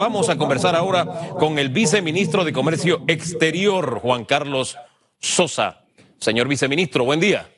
Vamos a conversar ahora con el viceministro de Comercio Exterior, Juan Carlos Sosa. Señor viceministro, buen día.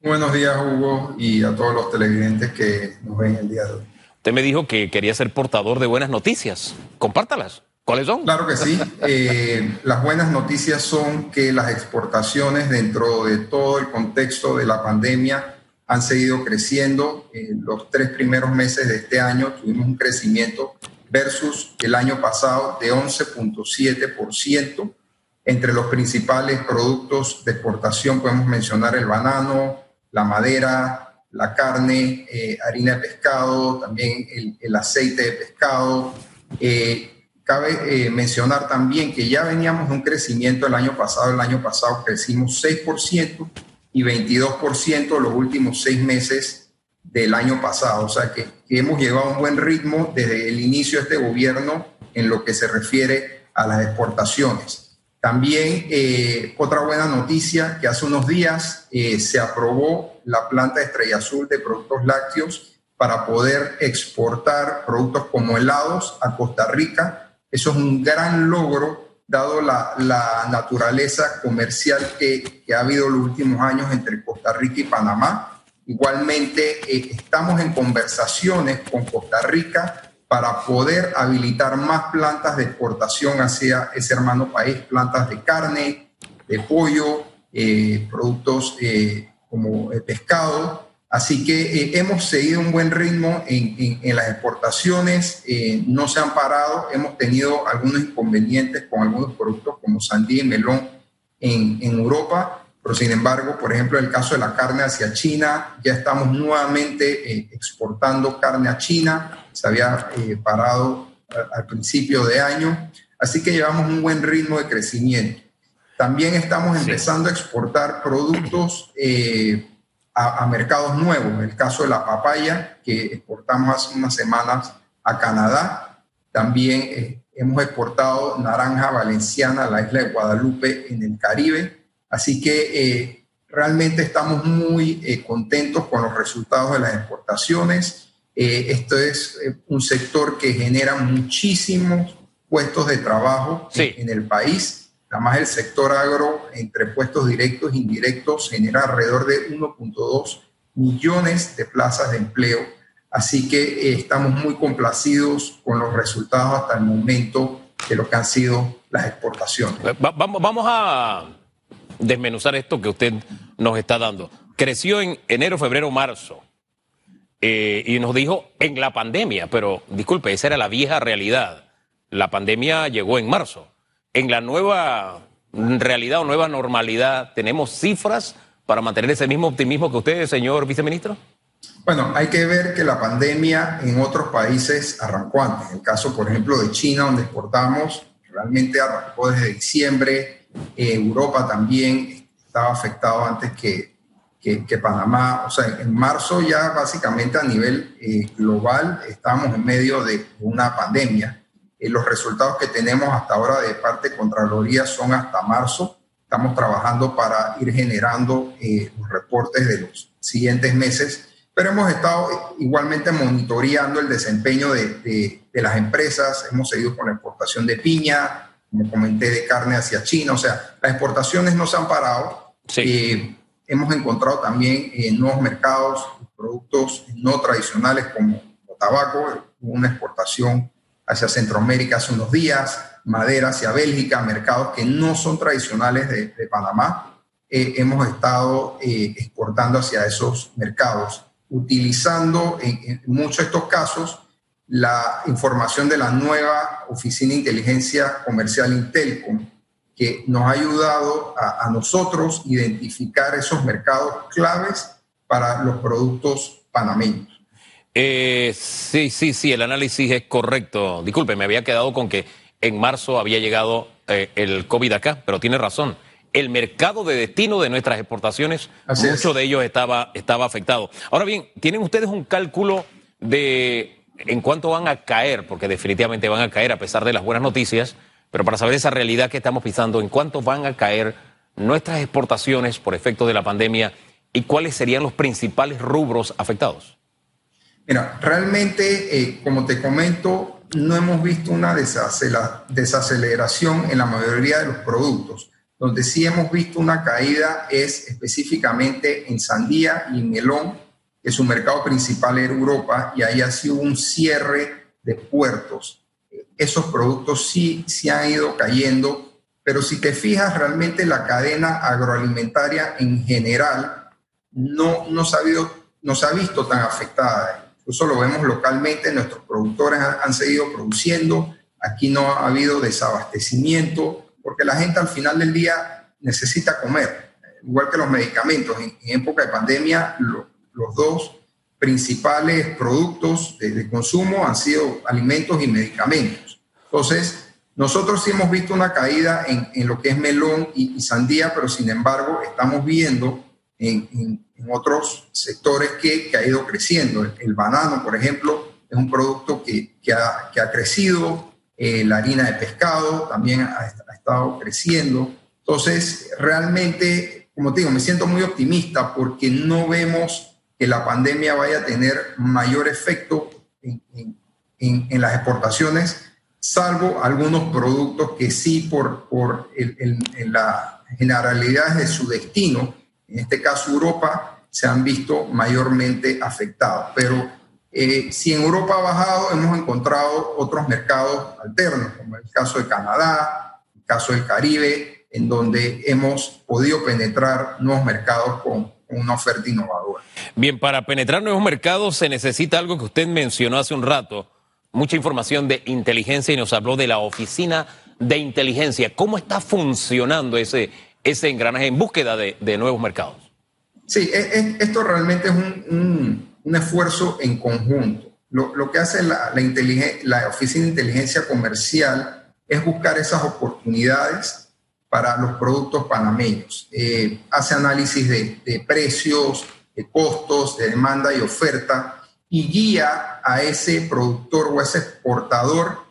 Buenos días, Hugo, y a todos los televidentes que nos ven el día de hoy. Usted me dijo que quería ser portador de buenas noticias. Compártalas. ¿Cuáles son? Claro que sí. Eh, las buenas noticias son que las exportaciones dentro de todo el contexto de la pandemia han seguido creciendo. En los tres primeros meses de este año tuvimos un crecimiento versus el año pasado de 11.7%. Entre los principales productos de exportación podemos mencionar el banano, la madera, la carne, eh, harina de pescado, también el, aceite de pescado. Eh, cabe eh, mencionar también que ya veníamos de un crecimiento el año pasado. El año pasado crecimos 6% y 22% los últimos seis meses del año pasado. O sea que, hemos llevado un buen ritmo desde el inicio de este gobierno en lo que se refiere a las exportaciones. También eh, otra buena noticia, que hace unos días eh, se aprobó la planta Estrella Azul de productos lácteos para poder exportar productos como helados a Costa Rica. Eso es un gran logro dado la, naturaleza comercial que, que ha habido los últimos años entre Costa Rica y Panamá Igualmente, eh, estamos en conversaciones con Costa Rica para poder habilitar más plantas de exportación hacia ese hermano país, plantas de carne, de pollo, eh, productos eh, como el pescado. Así que hemos seguido un buen ritmo en, en las exportaciones, no se han parado, hemos tenido algunos inconvenientes con algunos productos como sandía y melón en, en Europa, pero sin embargo, por ejemplo, el caso de la carne hacia China, ya estamos nuevamente eh, exportando carne a China, se había eh, parado al principio de año, así que llevamos un buen ritmo de crecimiento. También estamos empezando a exportar productos eh, a, a, mercados nuevos, el caso de la papaya, que exportamos hace unas semanas a Canadá, también hemos exportado naranja valenciana a la isla de Guadalupe en el Caribe, Así que eh, realmente estamos muy eh, contentos con los resultados de las exportaciones. Eh, esto es un sector que genera muchísimos puestos de trabajo en, el país. Además, el sector agro, entre puestos directos e indirectos, genera alrededor de 1.2 millones de plazas de empleo. Así que estamos muy complacidos con los resultados hasta el momento de lo que han sido las exportaciones. Vamos, vamos a desmenuzar esto que usted nos está dando. Creció en enero, febrero, marzo. Eh, y nos dijo en la pandemia, pero disculpe, esa era la vieja realidad. La pandemia llegó en marzo. En la nueva realidad o nueva normalidad, ¿tenemos cifras para mantener ese mismo optimismo que usted, señor viceministro? Bueno, hay que ver que la pandemia en otros países arrancó antes. En el caso, por ejemplo, de China, donde exportamos, realmente arrancó desde diciembre eh, Europa también estaba afectado antes que, que, Panamá. O sea, en marzo ya básicamente a nivel eh, global estamos en medio de una pandemia. Eh, los resultados que tenemos hasta ahora de parte de Contraloría son hasta marzo. Estamos trabajando para ir generando los reportes de los siguientes meses, pero hemos estado igualmente monitoreando el desempeño de, de, de las empresas. Hemos seguido con la exportación de piña, como comenté, de carne hacia China. O sea, las exportaciones no se han parado. Eh, hemos encontrado también eh, nuevos mercados, productos no tradicionales como el tabaco, una exportación hacia Centroamérica hace unos días, madera hacia Bélgica, mercados que no son tradicionales de, Panamá. Eh, hemos estado exportando hacia esos mercados, utilizando en, en muchos de estos casos la información de la nueva Oficina de Inteligencia Comercial Intelcom, que nos ha ayudado a, nosotros identificar esos mercados claves para los productos panameños. Eh, sí, sí, sí, el análisis es correcto. Disculpe, me había quedado con que en marzo había llegado eh, el COVID acá, pero tiene razón. El mercado de destino de nuestras exportaciones, mucho de ellos estaba, estaba afectado. Ahora bien, ¿tienen ustedes un cálculo de en cuánto van a caer, porque definitivamente van a caer a pesar de las buenas noticias, pero para saber esa realidad que estamos pisando, en cuánto van a caer nuestras exportaciones por efecto de la pandemia y cuáles serían los principales rubros afectados. Mira, realmente, eh, como te comento, no hemos visto una desaceleración en la mayoría de los productos. Donde sí hemos visto una caída es específicamente en sandía y melón, que su mercado principal era Europa, y ahí ha sido un cierre de puertos. Esos productos sí, sí han ido cayendo, pero si te fijas, realmente la cadena agroalimentaria en general no, no, se, ha no se ha visto tan afectada. Incluso lo vemos localmente, nuestros productores han, seguido produciendo, aquí no ha habido desabastecimiento, porque la gente al final del día necesita comer, igual que los medicamentos. En, época de pandemia, los dos principales productos de, consumo han sido alimentos y medicamentos. Entonces, nosotros sí hemos visto una caída en, lo que es melón y, sandía, pero sin embargo estamos viendo en, otros sectores que, ha ido creciendo. El, banano, por ejemplo, es un producto que, ha, que ha, crecido, eh, la harina de pescado también ha, estado creciendo. Entonces, realmente, como te digo, me siento muy optimista porque no vemos que la pandemia vaya a tener mayor efecto en, en, las exportaciones, salvo algunos productos que sí, por, por el, la generalidad de su destino, en este caso Europa, se han visto mayormente afectados. Pero eh, si en Europa ha bajado, hemos encontrado otros mercados alternos, como el caso de Canadá, caso del Caribe, en donde hemos podido penetrar nuevos mercados con, una oferta innovadora. Bien, para penetrar nuevos mercados se necesita algo que usted mencionó hace un rato, mucha información de inteligencia y nos habló de la oficina de inteligencia. ¿Cómo está funcionando ese, ese engranaje en búsqueda de, nuevos mercados? Sí, esto realmente es un, esfuerzo en conjunto. Lo, que hace la, la Oficina de Inteligencia Comercial es buscar esas oportunidades para los productos panameños. Eh, hace análisis de, precios, de costos, de demanda y oferta y guía a ese productor o ese exportador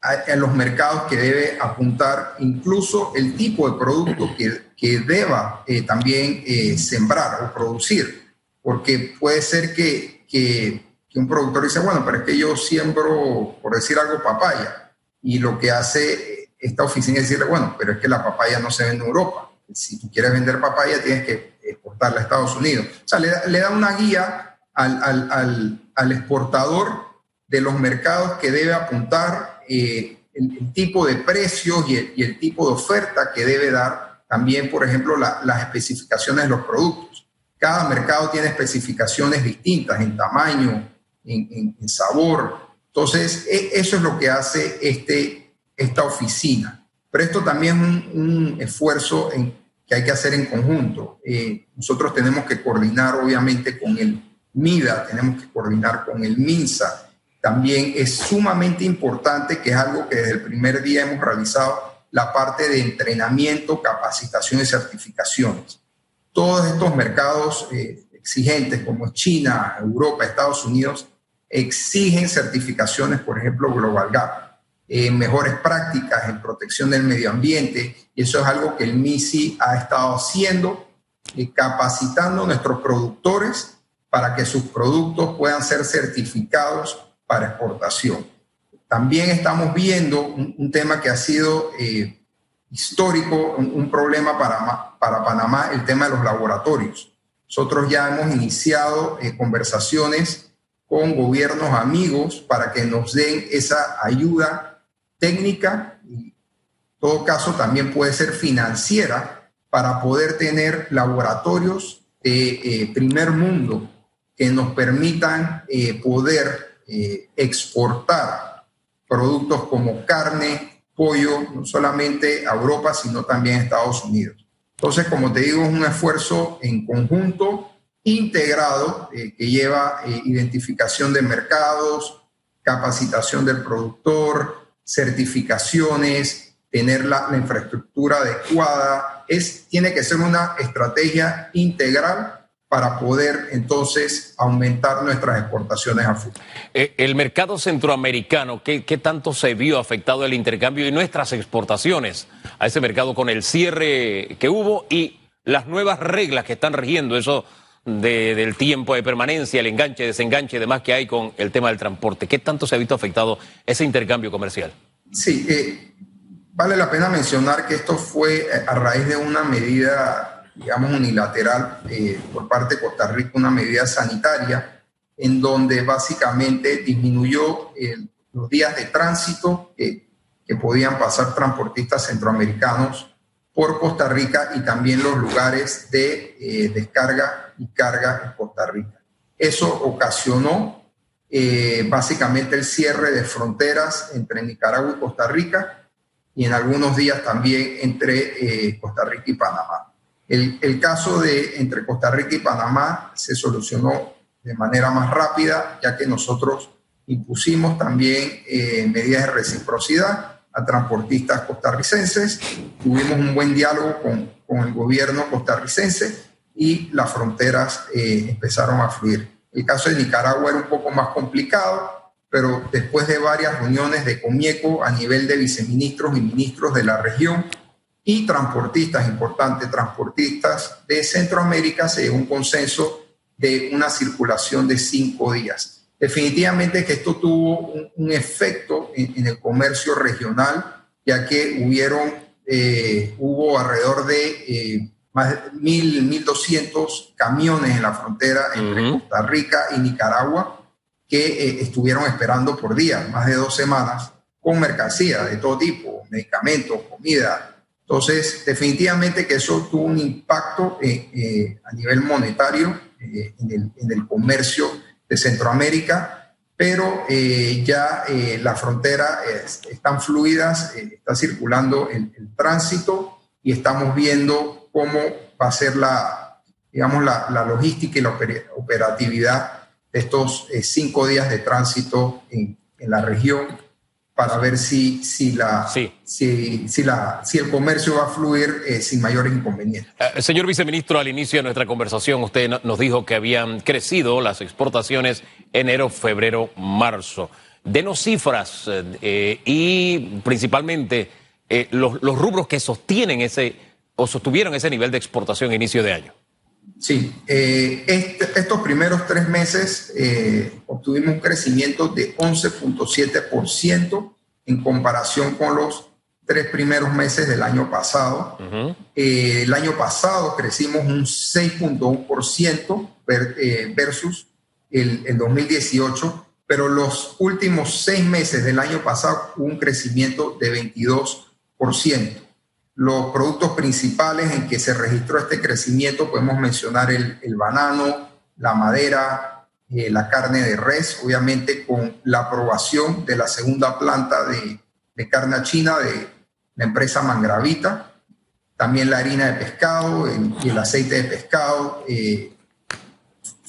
a, los mercados que debe apuntar, incluso el tipo de producto que, que deba eh, también eh, sembrar o producir. Porque puede ser que, que, que un productor dice, bueno, pero es que yo siembro, por decir algo, papaya y lo que hace esta oficina es decirle, bueno, pero es que la papaya no se vende en Europa. Si tú quieres vender papaya, tienes que exportarla a Estados Unidos. O sea, le da, una guía al, exportador de los mercados que debe apuntar, eh, el, tipo de precios y el, tipo de oferta que debe dar. También, por ejemplo, las especificaciones de los productos. Cada mercado tiene especificaciones distintas en tamaño, en sabor, entonces, e, eso es lo que hace este, esta oficina. Pero esto también es un, esfuerzo que hay que hacer en conjunto. Eh, nosotros tenemos que coordinar, obviamente, con el MIDA, tenemos que coordinar con el MINSA. También es sumamente importante, que es algo que desde el primer día hemos realizado, la parte de entrenamiento, capacitación y certificaciones. Todos estos mercados eh, exigentes como China, Europa, Estados Unidos, exigen certificaciones, por ejemplo, Global Gap, eh, mejores prácticas en protección del medio ambiente, y eso es algo que el MISI ha estado haciendo, eh, capacitando a nuestros productores para que sus productos puedan ser certificados para exportación. También estamos viendo un, tema que ha sido eh, histórico, un, problema para, para Panamá, el tema de los laboratorios. Nosotros ya hemos iniciado conversaciones con gobiernos amigos para que nos den esa ayuda técnica en todo caso también puede ser financiera para poder tener laboratorios de eh, primer mundo que nos permitan eh, poder eh, exportar productos como carne, pollo, no solamente a Europa, sino también a Estados Unidos. Entonces, como te digo, es un esfuerzo en conjunto integrado que lleva identificación de mercados, capacitación del productor, certificaciones, tener la, infraestructura adecuada. Es, tiene que ser una estrategia integral para poder entonces aumentar nuestras exportaciones a futuro. Eh, el mercado centroamericano, ¿qué, ¿qué, tanto se vio afectado el intercambio y nuestras exportaciones a ese mercado con el cierre que hubo y las nuevas reglas que están rigiendo eso del tiempo de permanencia, el enganche, desenganche y demás que hay con el tema del transporte. ¿Qué tanto se ha visto afectado ese intercambio comercial? Sí, eh, vale la pena mencionar que esto fue eh, a raíz de una medida, digamos, unilateral eh, por parte de Costa Rica, una medida sanitaria, en donde básicamente disminuyó los días de tránsito que podían pasar transportistas centroamericanos por Costa Rica y también los lugares de eh, descarga y carga en Costa Rica. Eso ocasionó eh, básicamente el cierre de fronteras entre Nicaragua y Costa Rica y en algunos días también entre eh, Costa Rica y Panamá. El, el, caso de entre Costa Rica y Panamá se solucionó de manera más rápida, ya que nosotros impusimos también medidas de reciprocidad a transportistas costarricenses, tuvimos un buen diálogo con, con el gobierno costarricense y las fronteras eh, empezaron a fluir. El caso de Nicaragua era un poco más complicado, pero después de varias reuniones de COMIECO a nivel de viceministros y ministros de la región y transportistas, importantes transportistas de Centroamérica, se llegó un consenso de una circulación de cinco días. Definitivamente que esto tuvo un, efecto en, el comercio regional, ya que hubieron, eh, hubo alrededor de eh, más de 1.200 camiones en la frontera entre Costa Rica y Nicaragua que eh, estuvieron esperando por día, más de dos semanas, con mercancía de todo tipo, medicamentos, comida. Entonces, definitivamente que eso tuvo un impacto a nivel monetario en el, en el comercio de Centroamérica, pero eh, ya eh, las fronteras están fluidas, eh, está circulando el, tránsito y estamos viendo cómo va a ser la, digamos, la, la logística y la operatividad de estos cinco días de tránsito en, en la región para ver si, si, la, Si, si, la, si el comercio va a fluir eh, sin mayores inconvenientes. Eh, señor viceministro, al inicio de nuestra conversación usted nos dijo que habían crecido las exportaciones enero, febrero, marzo. Denos cifras eh, y principalmente los, los rubros que sostienen ese o sostuvieron ese nivel de exportación a inicio de año. Sí, eh, este, estos primeros tres meses eh, obtuvimos un crecimiento de 11.7% en comparación con los tres primeros meses del año pasado. Eh, el año pasado crecimos un 6.1% versus el, el 2018, pero los últimos seis meses del año pasado hubo un crecimiento de 22%. Los productos principales en que se registró este crecimiento podemos mencionar el, banano, la madera, eh, la carne de res, obviamente con la aprobación de la segunda planta de, carne china de la empresa Mangravita, también la harina de pescado y el aceite de pescado eh,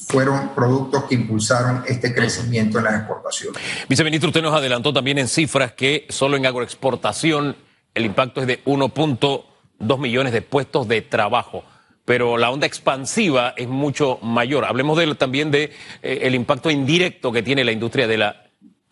fueron productos que impulsaron este crecimiento en las exportaciones. Viceministro, usted nos adelantó también en cifras que solo en agroexportación el impacto es de 1.2 millones de puestos de trabajo, pero la onda expansiva es mucho mayor. Hablemos también de eh, el impacto indirecto que tiene la industria de la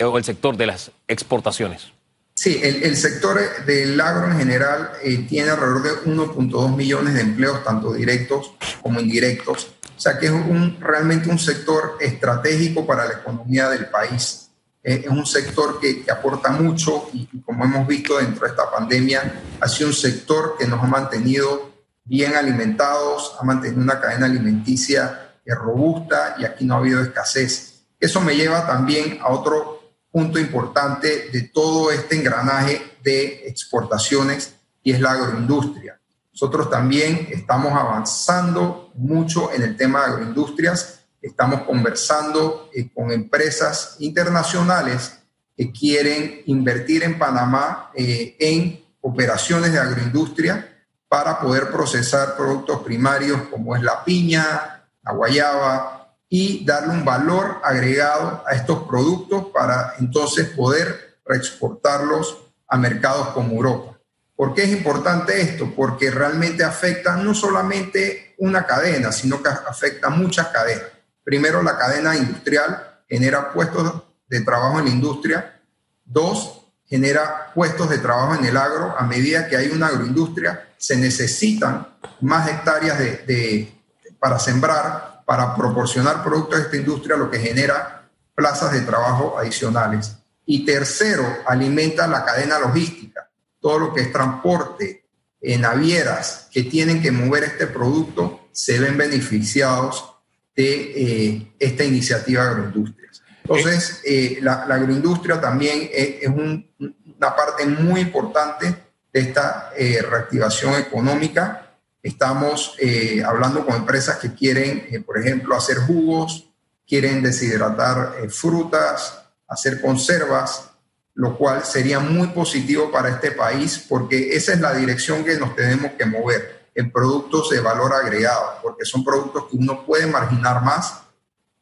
o el sector de las exportaciones. Sí, el, sector del agro en general eh, tiene alrededor de 1.2 millones de empleos, tanto directos como indirectos. O sea que es un, realmente un sector estratégico para la economía del país es un sector que, aporta mucho y, como hemos visto dentro de esta pandemia, ha sido un sector que nos ha mantenido bien alimentados, ha mantenido una cadena alimenticia robusta y aquí no ha habido escasez. Eso me lleva también a otro punto importante de todo este engranaje de exportaciones y es la agroindustria. Nosotros también estamos avanzando mucho en el tema de agroindustrias Estamos conversando eh, con empresas internacionales que quieren invertir en Panamá eh, en operaciones de agroindustria para poder procesar productos primarios como es la piña, la guayaba y darle un valor agregado a estos productos para entonces poder reexportarlos a mercados como Europa. ¿Por qué es importante esto? Porque realmente afecta no solamente una cadena, sino que afecta muchas cadenas. Primero, la cadena industrial genera puestos de trabajo en la industria. Dos, genera puestos de trabajo en el agro. A medida que hay una agroindustria, se necesitan más hectáreas de, para sembrar para proporcionar productos de esta industria, lo que genera plazas de trabajo adicionales. Y tercero, alimenta la cadena logística, todo lo que es transporte, en navieras que tienen que mover este producto se ven beneficiados de eh, esta iniciativa agroindustria. Entonces, eh, la, agroindustria también es, una parte muy importante de esta eh, reactivación económica. Estamos hablando con empresas que quieren, por ejemplo, hacer jugos, quieren deshidratar frutas, hacer conservas, lo cual sería muy positivo para este país porque esa es la dirección que nos tenemos que mover en productos de valor agregado, porque son productos que uno puede marginar más,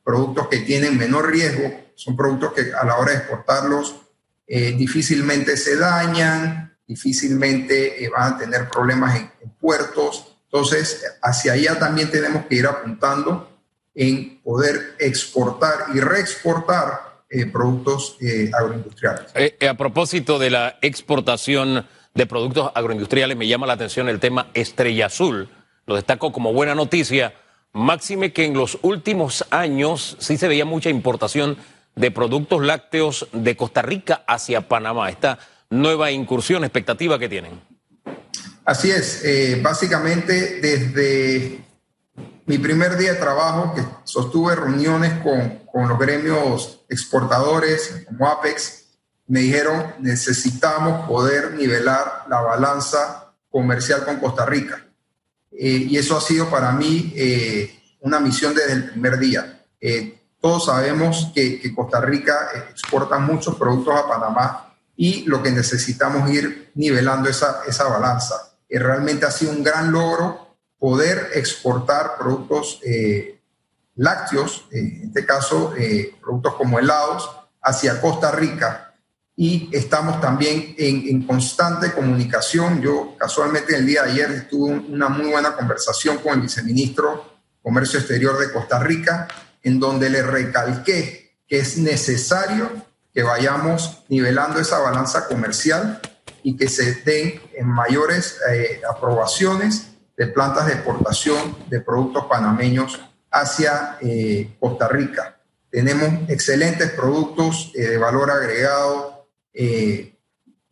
productos que tienen menor riesgo, son productos que a la hora de exportarlos eh, difícilmente se dañan, difícilmente eh, van a tener problemas en, en puertos. Entonces, hacia allá también tenemos que ir apuntando en poder exportar y reexportar eh, productos eh, agroindustriales. Eh, a propósito de la exportación de productos agroindustriales, me llama la atención el tema Estrella Azul. Lo destaco como buena noticia. Máxime que en los últimos años sí se veía mucha importación de productos lácteos de Costa Rica hacia Panamá. Esta nueva incursión, expectativa que tienen. Así es, básicamente desde mi primer día de trabajo, que sostuve reuniones con, con los gremios exportadores como Apex, me dijeron necesitamos poder nivelar la balanza comercial con Costa Rica. Eh, y eso ha sido para mí eh, una misión desde el primer día. Eh, todos sabemos que, que, Costa Rica exporta muchos productos a Panamá y lo que necesitamos es ir nivelando esa, esa balanza. realmente ha sido un gran logro poder exportar productos eh, lácteos, eh, en este caso eh, productos como helados, hacia Costa Rica. Y estamos también en, constante comunicación. Yo casualmente el día de ayer tuve una muy buena conversación con el viceministro Comercio Exterior de Costa Rica, en donde le recalqué que es necesario que vayamos nivelando esa balanza comercial y que se den en mayores aprobaciones de plantas de exportación de productos panameños hacia eh, Costa Rica. Tenemos excelentes productos eh, de valor agregado, eh,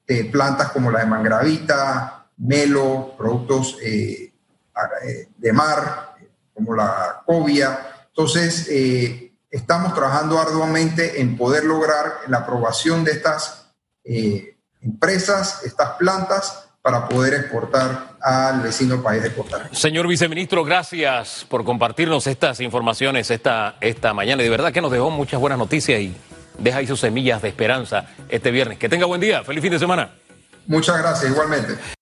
de plantas como la de Mangravita, Melo, productos de mar, como la cobia. Entonces, estamos trabajando arduamente en poder lograr la aprobación de estas empresas, estas plantas, para poder exportar al vecino país de Costa Rica. Señor viceministro, gracias por compartirnos estas informaciones esta, esta mañana. Y de verdad que nos dejó muchas buenas noticias y deja ahí sus semillas de esperanza este viernes. Que tenga buen día, feliz fin de semana. Muchas gracias, igualmente.